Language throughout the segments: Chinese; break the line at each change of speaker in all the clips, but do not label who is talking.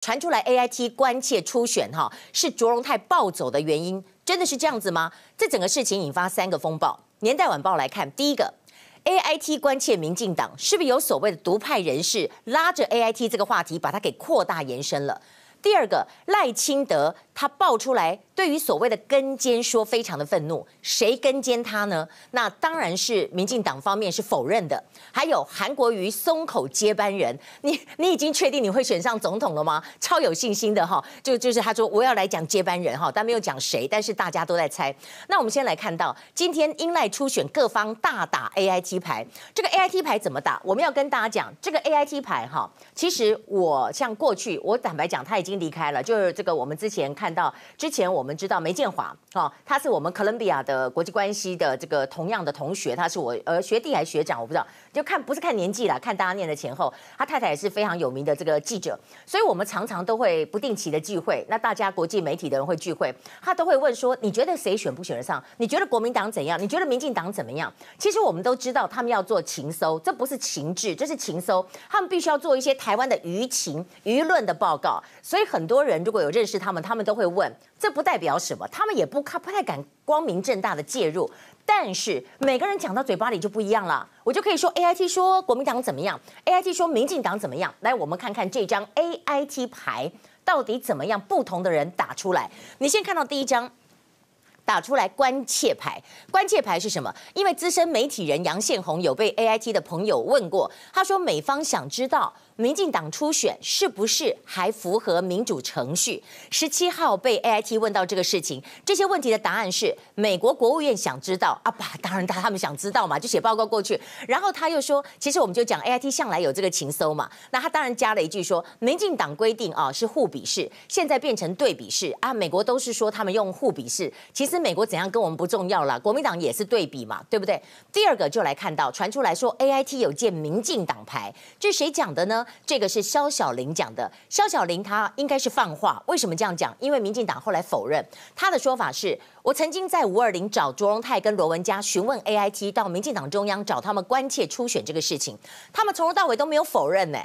传出来 AIT 关切初选哈，是卓荣泰暴走的原因，真的是这样子吗？这整个事情引发三个风暴。年代晚报来看，第一个，AIT 关切民进党，是不是有所谓的独派人士拉着 AIT 这个话题，把它给扩大延伸了？第二个，赖清德他爆出来。对于所谓的跟监说非常的愤怒，谁跟监他呢？那当然是民进党方面是否认的。还有韩国瑜松口接班人，你你已经确定你会选上总统了吗？超有信心的哈，就就是他说我要来讲接班人哈，但没有讲谁，但是大家都在猜。那我们先来看到今天英赖初选各方大打 AIT 牌，这个 AIT 牌怎么打？我们要跟大家讲这个 AIT 牌哈，其实我像过去我坦白讲他已经经离开了，就是这个我们之前看到之前我们。知道梅建华哦，他是我们哥伦比亚的国际关系的这个同样的同学，他是我呃学弟还是学长，我不知道，就看不是看年纪啦，看大家念的前后。他太太也是非常有名的这个记者，所以我们常常都会不定期的聚会。那大家国际媒体的人会聚会，他都会问说：你觉得谁选不选得上？你觉得国民党怎样？你觉得民进党怎么样？其实我们都知道，他们要做情搜，这不是情治，这是情搜。他们必须要做一些台湾的舆情、舆论的报告。所以所以很多人如果有认识他们，他们都会问：这不代表什么？他们也不看不太敢光明正大的介入。但是每个人讲到嘴巴里就不一样了。我就可以说，AIT 说国民党怎么样，AIT 说民进党怎么样。来，我们看看这张 AIT 牌到底怎么样？不同的人打出来。你先看到第一张，打出来关切牌。关切牌是什么？因为资深媒体人杨宪宏有被 AIT 的朋友问过，他说美方想知道。民进党初选是不是还符合民主程序？十七号被 AIT 问到这个事情，这些问题的答案是美国国务院想知道啊，吧，当然他他们想知道嘛，就写报告过去。然后他又说，其实我们就讲 AIT 向来有这个情搜嘛，那他当然加了一句说，民进党规定啊是互比式，现在变成对比式啊，美国都是说他们用互比式，其实美国怎样跟我们不重要了，国民党也是对比嘛，对不对？第二个就来看到传出来说 AIT 有见民进党牌，这是谁讲的呢？这个是萧小玲讲的，萧小玲他应该是放话，为什么这样讲？因为民进党后来否认，他的说法是我曾经在五二零找卓荣泰跟罗文嘉询问 AIT 到民进党中央找他们关切初选这个事情，他们从头到尾都没有否认呢。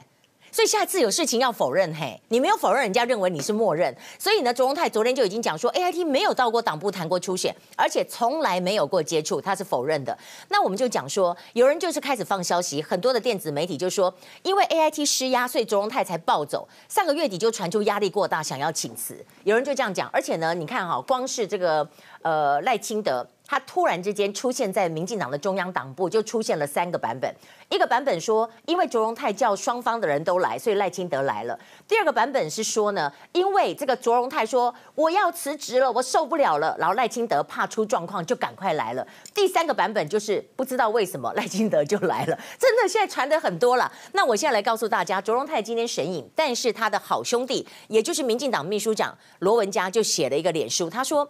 所以下次有事情要否认，嘿，你没有否认，人家认为你是默认。所以呢，卓荣泰昨天就已经讲说，AIT 没有到过党部谈过初选，而且从来没有过接触，他是否认的。那我们就讲说，有人就是开始放消息，很多的电子媒体就说，因为 AIT 施压，所以卓荣泰才暴走。上个月底就传出压力过大，想要请辞。有人就这样讲，而且呢，你看哈，光是这个呃赖清德。他突然之间出现在民进党的中央党部，就出现了三个版本。一个版本说，因为卓荣泰叫双方的人都来，所以赖清德来了。第二个版本是说呢，因为这个卓荣泰说我要辞职了，我受不了了，然后赖清德怕出状况，就赶快来了。第三个版本就是不知道为什么赖清德就来了，真的现在传的很多了。那我现在来告诉大家，卓荣泰今天神隐，但是他的好兄弟，也就是民进党秘书长罗文嘉就写了一个脸书，他说。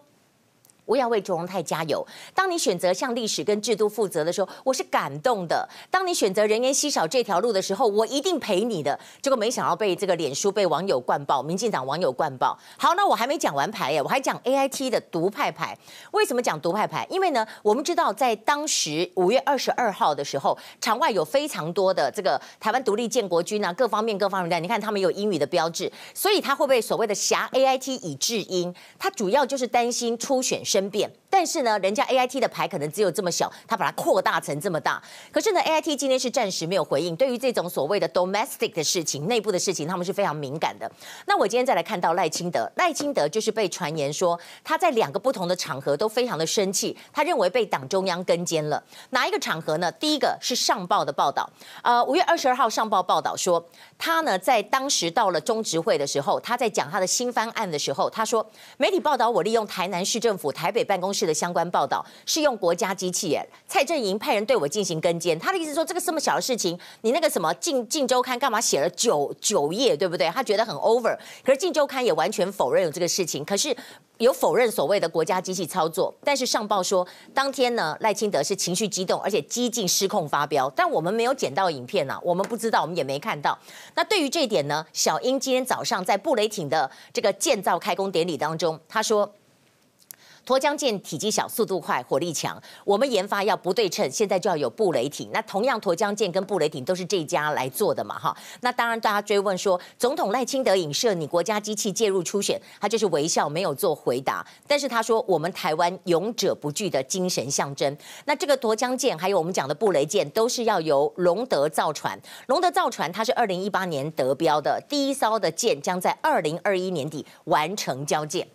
我要为卓荣泰加油。当你选择向历史跟制度负责的时候，我是感动的。当你选择人烟稀少这条路的时候，我一定陪你的。结果没想到被这个脸书被网友灌爆，民进党网友灌爆。好，那我还没讲完牌耶，我还讲 AIT 的独派牌。为什么讲独派牌？因为呢，我们知道在当时五月二十二号的时候，场外有非常多的这个台湾独立建国军啊，各方面各方面的，你看他们有英语的标志，所以他会被所谓的挟 AIT 以制英？他主要就是担心初选。争辩，但是呢，人家 AIT 的牌可能只有这么小，他把它扩大成这么大。可是呢，AIT 今天是暂时没有回应。对于这种所谓的 domestic 的事情、内部的事情，他们是非常敏感的。那我今天再来看到赖清德，赖清德就是被传言说他在两个不同的场合都非常的生气，他认为被党中央跟监了。哪一个场合呢？第一个是上报的报道，呃，五月二十二号上报报道说，他呢在当时到了中执会的时候，他在讲他的新方案的时候，他说媒体报道我利用台南市政府台。台北办公室的相关报道是用国家机器耶，蔡正营派人对我进行跟监。他的意思说，这个这么小的事情，你那个什么《镜镜周刊》干嘛写了九九页，对不对？他觉得很 over。可是《镜周刊》也完全否认有这个事情，可是有否认所谓的国家机器操作。但是上报说，当天呢，赖清德是情绪激动，而且几近失控发飙。但我们没有捡到影片啊，我们不知道，我们也没看到。那对于这一点呢，小英今天早上在布雷艇的这个建造开工典礼当中，他说。沱江舰体积小、速度快、火力强，我们研发要不对称，现在就要有布雷艇。那同样，沱江舰跟布雷艇都是这家来做的嘛，哈。那当然，大家追问说，总统赖清德影射你国家机器介入初选，他就是微笑，没有做回答。但是他说，我们台湾勇者不惧的精神象征。那这个沱江舰，还有我们讲的布雷舰，都是要由龙德造船。龙德造船，它是二零一八年得标的第一艘的舰，将在二零二一年底完成交舰。